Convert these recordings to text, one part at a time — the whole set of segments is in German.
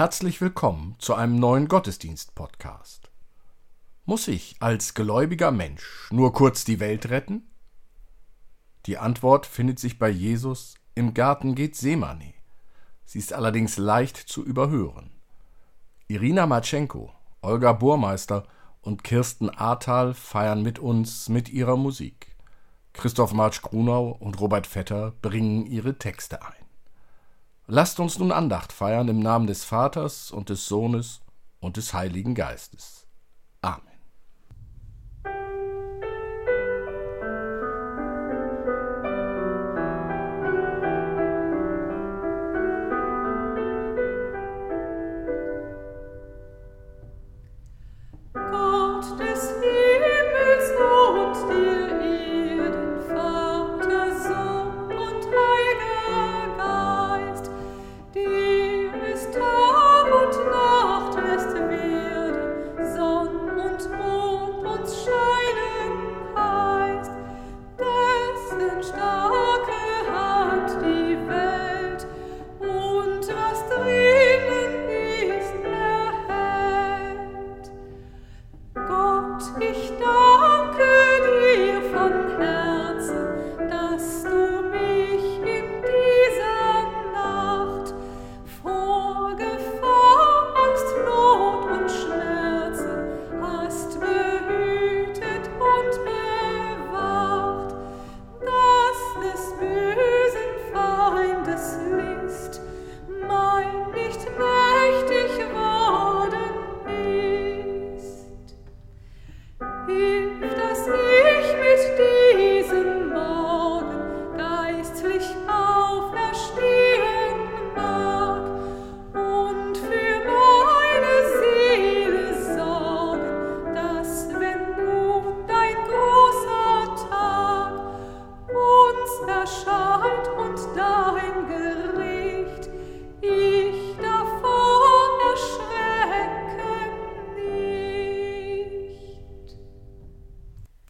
Herzlich willkommen zu einem neuen Gottesdienst-Podcast. Muss ich als gläubiger Mensch nur kurz die Welt retten? Die Antwort findet sich bei Jesus im Garten Gethsemane. Sie ist allerdings leicht zu überhören. Irina Matschenko, Olga Burmeister und Kirsten Ahrtal feiern mit uns mit ihrer Musik. Christoph Marsch-Grunau und Robert Vetter bringen ihre Texte ein. Lasst uns nun Andacht feiern im Namen des Vaters und des Sohnes und des Heiligen Geistes. Amen.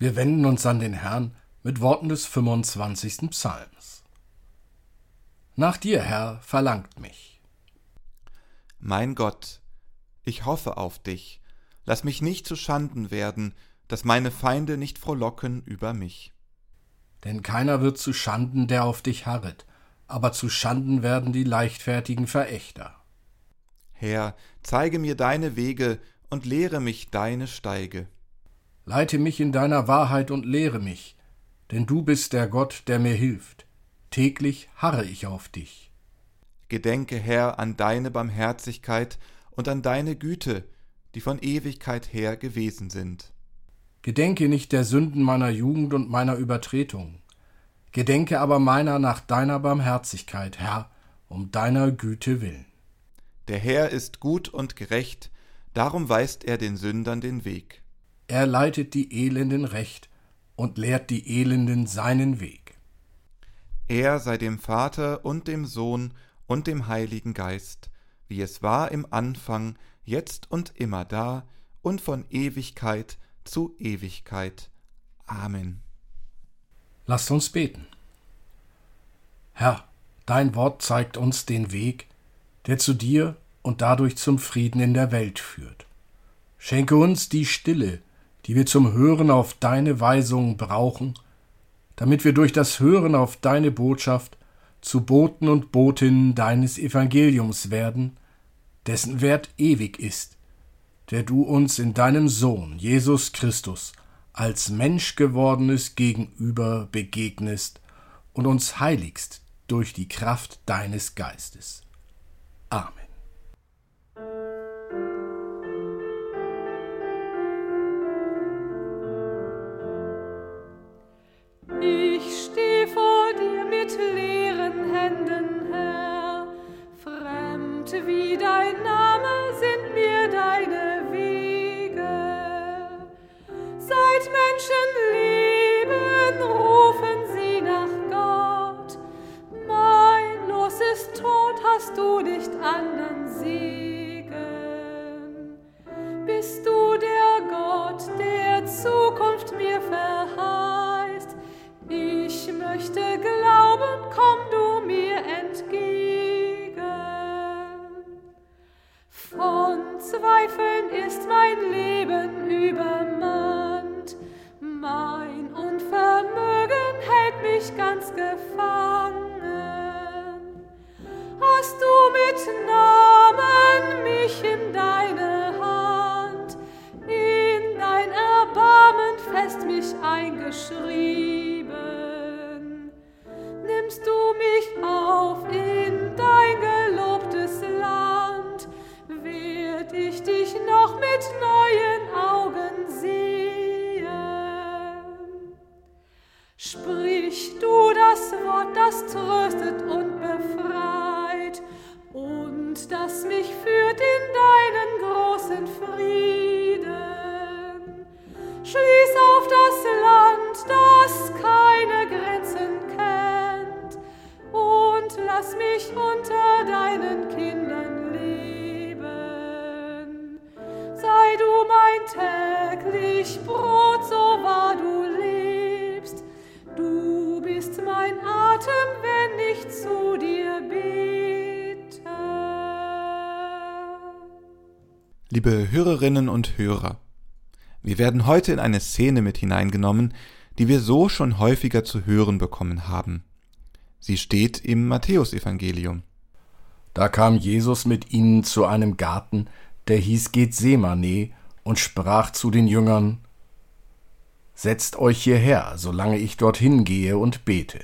Wir wenden uns an den Herrn mit Worten des 25. Psalms. Nach dir, Herr, verlangt mich. Mein Gott, ich hoffe auf dich, lass mich nicht zu Schanden werden, dass meine Feinde nicht frohlocken über mich. Denn keiner wird zu Schanden, der auf dich harret, aber zu Schanden werden die leichtfertigen Verächter. Herr, zeige mir deine Wege und lehre mich deine Steige. Leite mich in deiner Wahrheit und lehre mich, denn du bist der Gott, der mir hilft. Täglich harre ich auf dich. Gedenke, Herr, an deine Barmherzigkeit und an deine Güte, die von Ewigkeit her gewesen sind. Gedenke nicht der Sünden meiner Jugend und meiner Übertretungen. Gedenke aber meiner nach deiner Barmherzigkeit, Herr, um deiner Güte willen. Der Herr ist gut und gerecht, darum weist er den Sündern den Weg. Er leitet die Elenden recht und lehrt die Elenden seinen Weg. Er sei dem Vater und dem Sohn und dem Heiligen Geist, wie es war im Anfang, jetzt und immer da und von Ewigkeit zu Ewigkeit. Amen. Lasst uns beten. Herr, dein Wort zeigt uns den Weg, der zu dir und dadurch zum Frieden in der Welt führt. Schenke uns die Stille, die wir zum Hören auf deine Weisungen brauchen, damit wir durch das Hören auf deine Botschaft zu Boten und Botinnen deines Evangeliums werden, dessen Wert ewig ist, der du uns in deinem Sohn Jesus Christus als Mensch gewordenes Gegenüber begegnest und uns heiligst durch die Kraft deines Geistes. Amen. Ganz gefangen. Hast du mit Namen mich in deine Hand, in dein Erbarmen fest mich eingeschrieben? Tröstet Liebe Hörerinnen und Hörer, wir werden heute in eine Szene mit hineingenommen, die wir so schon häufiger zu hören bekommen haben. Sie steht im Matthäusevangelium. Da kam Jesus mit ihnen zu einem Garten, der hieß Gethsemane, und sprach zu den Jüngern, Setzt euch hierher, solange ich dorthin gehe und bete.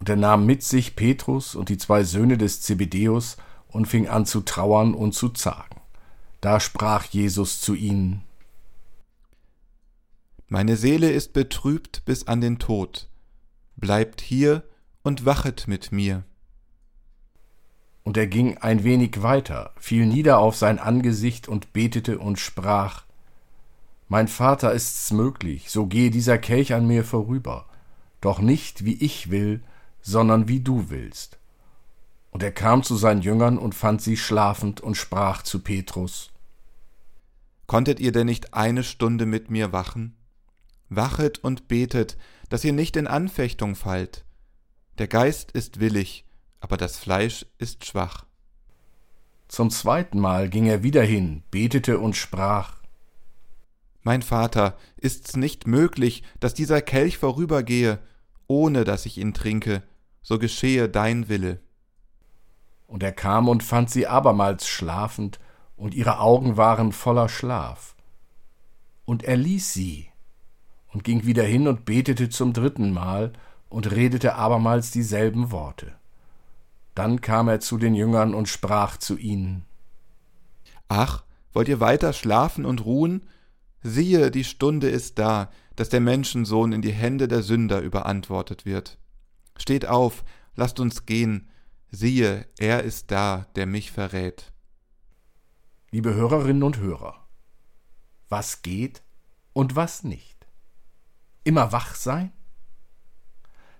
Und er nahm mit sich Petrus und die zwei Söhne des Zebedeus und fing an zu trauern und zu zagen. Da sprach Jesus zu ihnen, Meine Seele ist betrübt bis an den Tod. Bleibt hier und wachet mit mir. Und er ging ein wenig weiter, fiel nieder auf sein Angesicht und betete und sprach, Mein Vater ist's möglich, so gehe dieser Kelch an mir vorüber, doch nicht wie ich will, sondern wie du willst. Und er kam zu seinen Jüngern und fand sie schlafend und sprach zu Petrus, Konntet ihr denn nicht eine Stunde mit mir wachen? Wachet und betet, dass ihr nicht in Anfechtung fallt. Der Geist ist willig, aber das Fleisch ist schwach. Zum zweiten Mal ging er wieder hin, betete und sprach, Mein Vater, ist's nicht möglich, dass dieser Kelch vorübergehe, ohne dass ich ihn trinke, so geschehe dein Wille. Und er kam und fand sie abermals schlafend, und ihre Augen waren voller Schlaf. Und er ließ sie und ging wieder hin und betete zum dritten Mal und redete abermals dieselben Worte. Dann kam er zu den Jüngern und sprach zu ihnen, Ach, wollt ihr weiter schlafen und ruhen? Siehe, die Stunde ist da, dass der Menschensohn in die Hände der Sünder überantwortet wird. Steht auf, lasst uns gehen, siehe, er ist da, der mich verrät. Liebe Hörerinnen und Hörer, was geht und was nicht? Immer wach sein?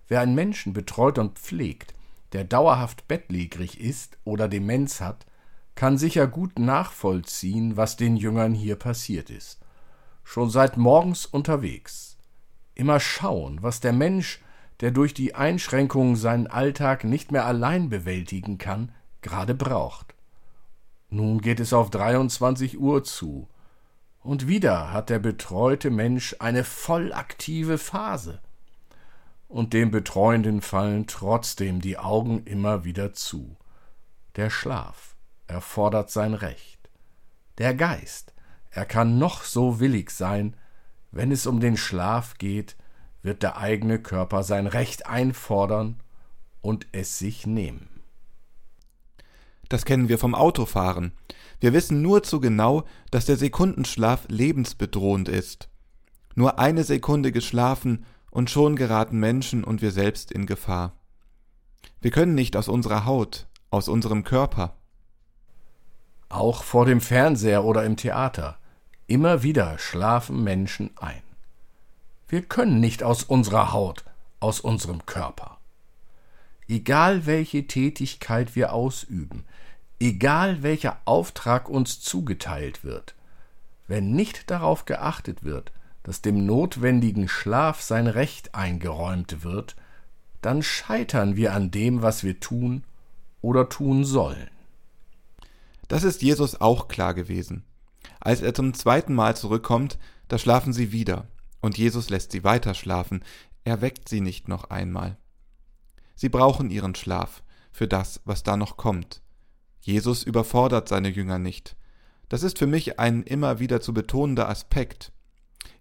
Wer einen Menschen betreut und pflegt, der dauerhaft bettlägerig ist oder Demenz hat, kann sicher gut nachvollziehen, was den Jüngern hier passiert ist. Schon seit morgens unterwegs. Immer schauen, was der Mensch, der durch die Einschränkungen seinen Alltag nicht mehr allein bewältigen kann, gerade braucht. Nun geht es auf 23 Uhr zu. Und wieder hat der betreute Mensch eine voll aktive Phase. Und dem Betreuenden fallen trotzdem die Augen immer wieder zu. Der Schlaf erfordert sein Recht. Der Geist, er kann noch so willig sein, wenn es um den Schlaf geht, wird der eigene Körper sein Recht einfordern und es sich nehmen. Das kennen wir vom Autofahren. Wir wissen nur zu genau, dass der Sekundenschlaf lebensbedrohend ist. Nur eine Sekunde geschlafen und schon geraten Menschen und wir selbst in Gefahr. Wir können nicht aus unserer Haut, aus unserem Körper. Auch vor dem Fernseher oder im Theater. Immer wieder schlafen Menschen ein. Wir können nicht aus unserer Haut, aus unserem Körper. Egal welche Tätigkeit wir ausüben, egal welcher Auftrag uns zugeteilt wird, wenn nicht darauf geachtet wird, dass dem notwendigen Schlaf sein Recht eingeräumt wird, dann scheitern wir an dem, was wir tun oder tun sollen. Das ist Jesus auch klar gewesen. Als er zum zweiten Mal zurückkommt, da schlafen sie wieder, und Jesus lässt sie weiter schlafen, er weckt sie nicht noch einmal. Sie brauchen ihren Schlaf für das, was da noch kommt. Jesus überfordert seine Jünger nicht. Das ist für mich ein immer wieder zu betonender Aspekt.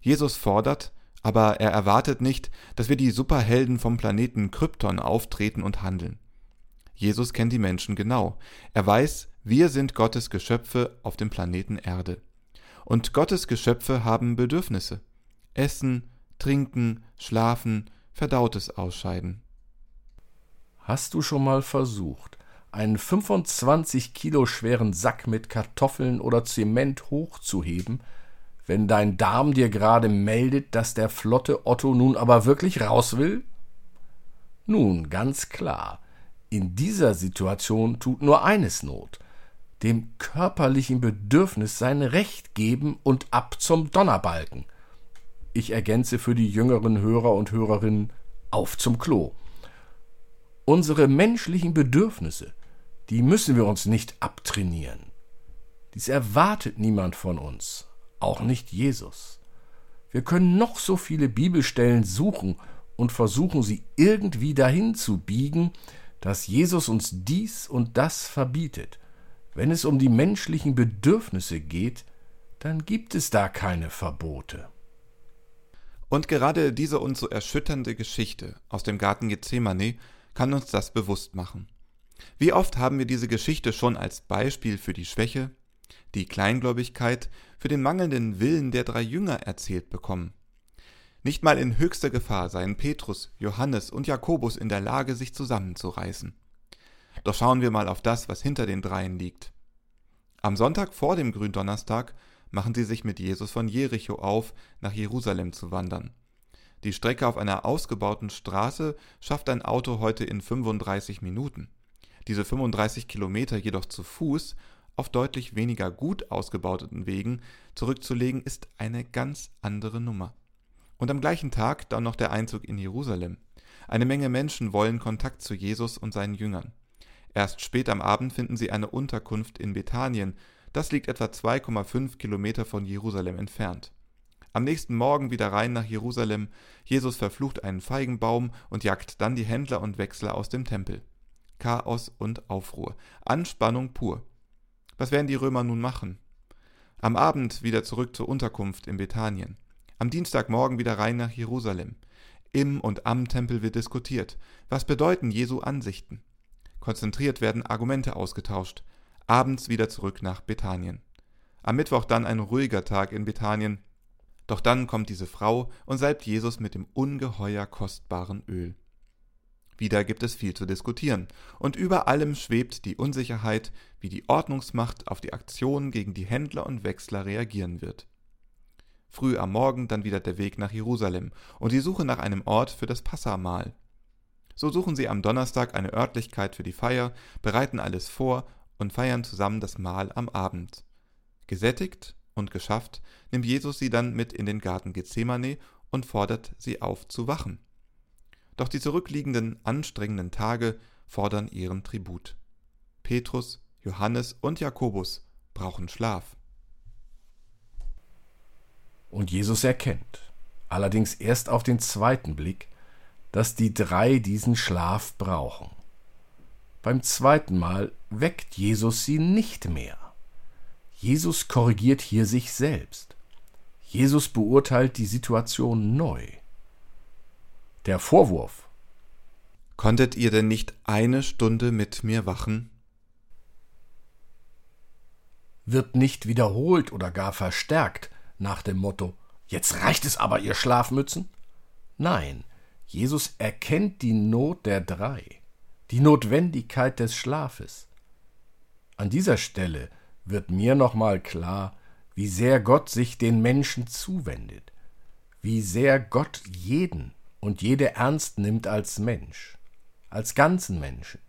Jesus fordert, aber er erwartet nicht, dass wir die Superhelden vom Planeten Krypton auftreten und handeln. Jesus kennt die Menschen genau. Er weiß, wir sind Gottes Geschöpfe auf dem Planeten Erde. Und Gottes Geschöpfe haben Bedürfnisse. Essen, trinken, schlafen, verdautes Ausscheiden. Hast du schon mal versucht, einen 25 Kilo schweren Sack mit Kartoffeln oder Zement hochzuheben, wenn dein Darm dir gerade meldet, dass der flotte Otto nun aber wirklich raus will? Nun, ganz klar, in dieser Situation tut nur eines Not, dem körperlichen Bedürfnis sein Recht geben und ab zum Donnerbalken. Ich ergänze für die jüngeren Hörer und Hörerinnen auf zum Klo. Unsere menschlichen Bedürfnisse, die müssen wir uns nicht abtrainieren. Dies erwartet niemand von uns auch nicht Jesus. Wir können noch so viele Bibelstellen suchen und versuchen sie irgendwie dahin zu biegen, dass Jesus uns dies und das verbietet. Wenn es um die menschlichen Bedürfnisse geht, dann gibt es da keine Verbote. Und gerade diese uns so erschütternde Geschichte aus dem Garten Gethsemane kann uns das bewusst machen. Wie oft haben wir diese Geschichte schon als Beispiel für die Schwäche, die Kleingläubigkeit, für den mangelnden Willen der drei Jünger erzählt bekommen. Nicht mal in höchster Gefahr seien Petrus, Johannes und Jakobus in der Lage, sich zusammenzureißen. Doch schauen wir mal auf das, was hinter den dreien liegt. Am Sonntag vor dem Gründonnerstag machen sie sich mit Jesus von Jericho auf, nach Jerusalem zu wandern. Die Strecke auf einer ausgebauten Straße schafft ein Auto heute in 35 Minuten. Diese 35 Kilometer jedoch zu Fuß auf deutlich weniger gut ausgebauten Wegen zurückzulegen, ist eine ganz andere Nummer. Und am gleichen Tag dann noch der Einzug in Jerusalem. Eine Menge Menschen wollen Kontakt zu Jesus und seinen Jüngern. Erst spät am Abend finden sie eine Unterkunft in Bethanien, das liegt etwa 2,5 Kilometer von Jerusalem entfernt. Am nächsten Morgen wieder rein nach Jerusalem, Jesus verflucht einen Feigenbaum und jagt dann die Händler und Wechsler aus dem Tempel. Chaos und Aufruhr, Anspannung pur. Was werden die Römer nun machen? Am Abend wieder zurück zur Unterkunft in Bethanien. Am Dienstagmorgen wieder rein nach Jerusalem. Im und am Tempel wird diskutiert. Was bedeuten Jesu Ansichten? Konzentriert werden Argumente ausgetauscht. Abends wieder zurück nach Bethanien. Am Mittwoch dann ein ruhiger Tag in Bethanien. Doch dann kommt diese Frau und salbt Jesus mit dem ungeheuer kostbaren Öl. Wieder gibt es viel zu diskutieren, und über allem schwebt die Unsicherheit, wie die Ordnungsmacht auf die Aktionen gegen die Händler und Wechsler reagieren wird. Früh am Morgen dann wieder der Weg nach Jerusalem und die Suche nach einem Ort für das Passamahl. So suchen sie am Donnerstag eine Örtlichkeit für die Feier, bereiten alles vor und feiern zusammen das Mahl am Abend. Gesättigt und geschafft nimmt Jesus sie dann mit in den Garten Gethsemane und fordert sie auf zu wachen. Doch die zurückliegenden anstrengenden Tage fordern ihren Tribut. Petrus, Johannes und Jakobus brauchen Schlaf. Und Jesus erkennt, allerdings erst auf den zweiten Blick, dass die drei diesen Schlaf brauchen. Beim zweiten Mal weckt Jesus sie nicht mehr. Jesus korrigiert hier sich selbst. Jesus beurteilt die Situation neu. Der Vorwurf Konntet ihr denn nicht eine Stunde mit mir wachen? wird nicht wiederholt oder gar verstärkt nach dem Motto Jetzt reicht es aber, ihr Schlafmützen? Nein, Jesus erkennt die Not der drei, die Notwendigkeit des Schlafes. An dieser Stelle wird mir nochmal klar, wie sehr Gott sich den Menschen zuwendet, wie sehr Gott jeden und jede ernst nimmt als Mensch, als ganzen Menschen.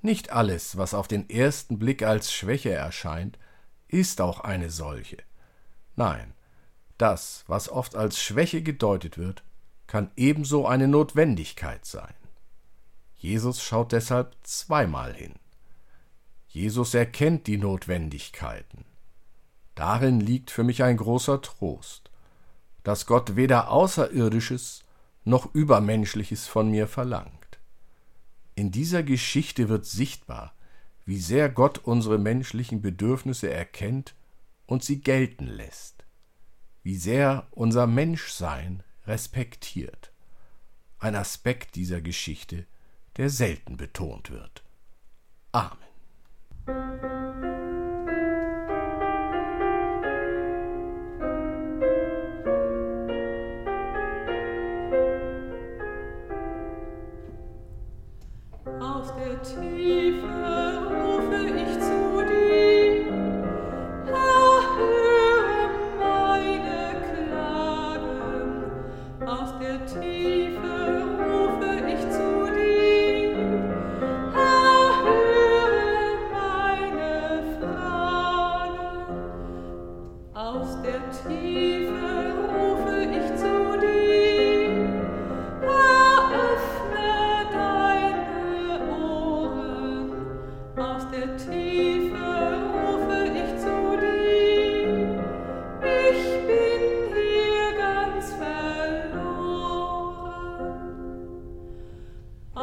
Nicht alles, was auf den ersten Blick als Schwäche erscheint, ist auch eine solche. Nein, das, was oft als Schwäche gedeutet wird, kann ebenso eine Notwendigkeit sein. Jesus schaut deshalb zweimal hin. Jesus erkennt die Notwendigkeiten. Darin liegt für mich ein großer Trost, dass Gott weder Außerirdisches noch Übermenschliches von mir verlangt. In dieser Geschichte wird sichtbar, wie sehr Gott unsere menschlichen Bedürfnisse erkennt und sie gelten lässt, wie sehr unser Menschsein respektiert. Ein Aspekt dieser Geschichte, der selten betont wird. Amen.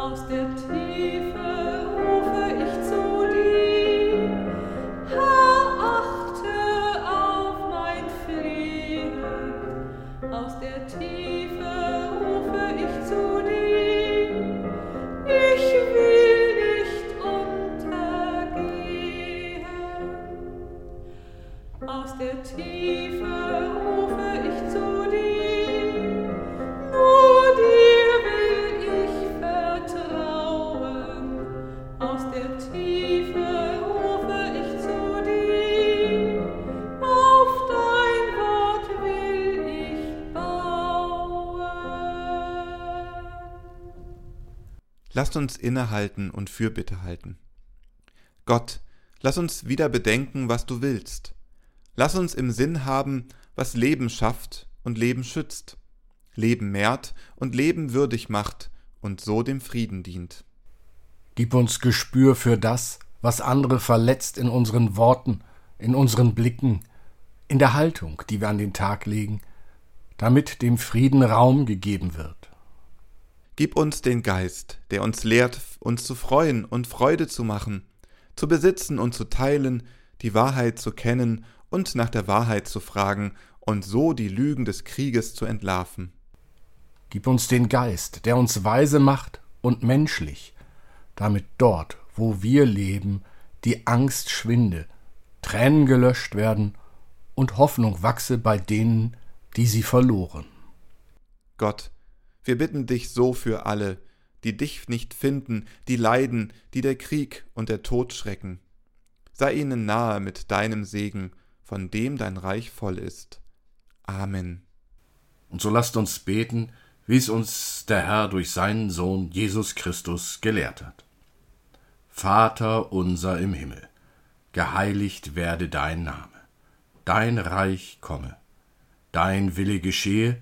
aus der Tiefe. Lasst uns innehalten und Fürbitte halten. Gott, lass uns wieder bedenken, was du willst. Lass uns im Sinn haben, was Leben schafft und Leben schützt, Leben mehrt und Leben würdig macht und so dem Frieden dient. Gib uns Gespür für das, was andere verletzt in unseren Worten, in unseren Blicken, in der Haltung, die wir an den Tag legen, damit dem Frieden Raum gegeben wird. Gib uns den Geist, der uns lehrt, uns zu freuen und Freude zu machen, zu besitzen und zu teilen, die Wahrheit zu kennen und nach der Wahrheit zu fragen und so die Lügen des Krieges zu entlarven. Gib uns den Geist, der uns weise macht und menschlich, damit dort, wo wir leben, die Angst schwinde, Tränen gelöscht werden und Hoffnung wachse bei denen, die sie verloren. Gott, wir bitten dich so für alle, die dich nicht finden, die leiden, die der Krieg und der Tod schrecken. Sei ihnen nahe mit deinem Segen, von dem dein Reich voll ist. Amen. Und so lasst uns beten, wie es uns der Herr durch seinen Sohn Jesus Christus gelehrt hat. Vater unser im Himmel, geheiligt werde dein Name, dein Reich komme, dein Wille geschehe,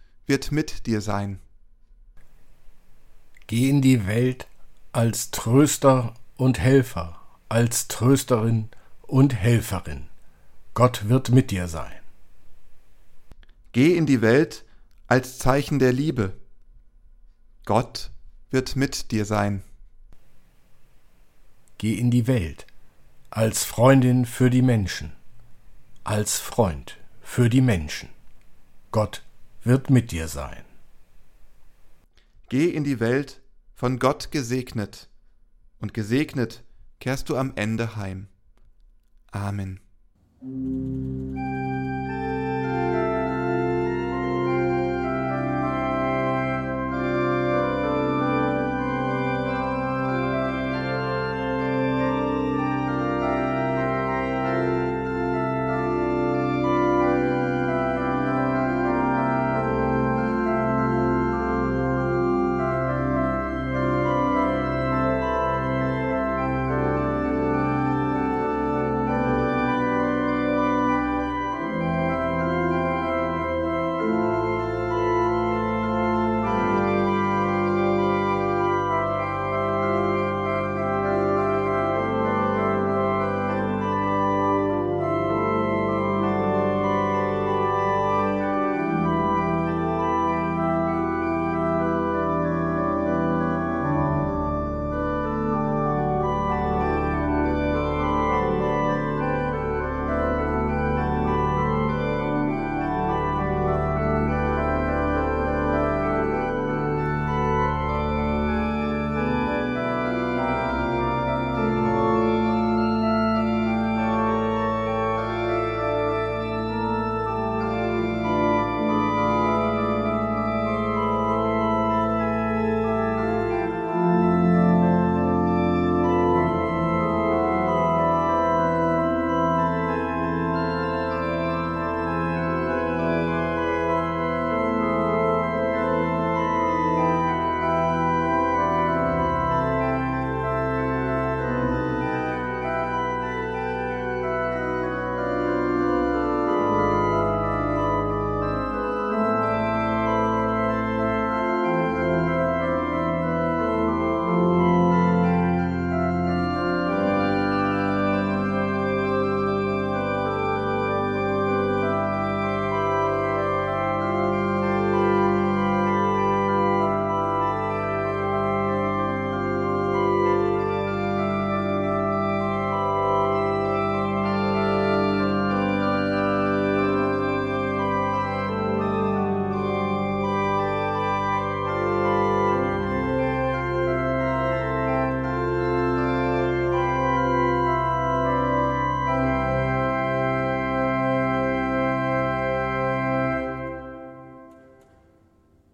wird mit dir sein. Geh in die Welt als Tröster und Helfer, als Trösterin und Helferin. Gott wird mit dir sein. Geh in die Welt als Zeichen der Liebe. Gott wird mit dir sein. Geh in die Welt als Freundin für die Menschen, als Freund für die Menschen. Gott wird mit dir sein. Geh in die Welt von Gott gesegnet, und gesegnet kehrst du am Ende heim. Amen.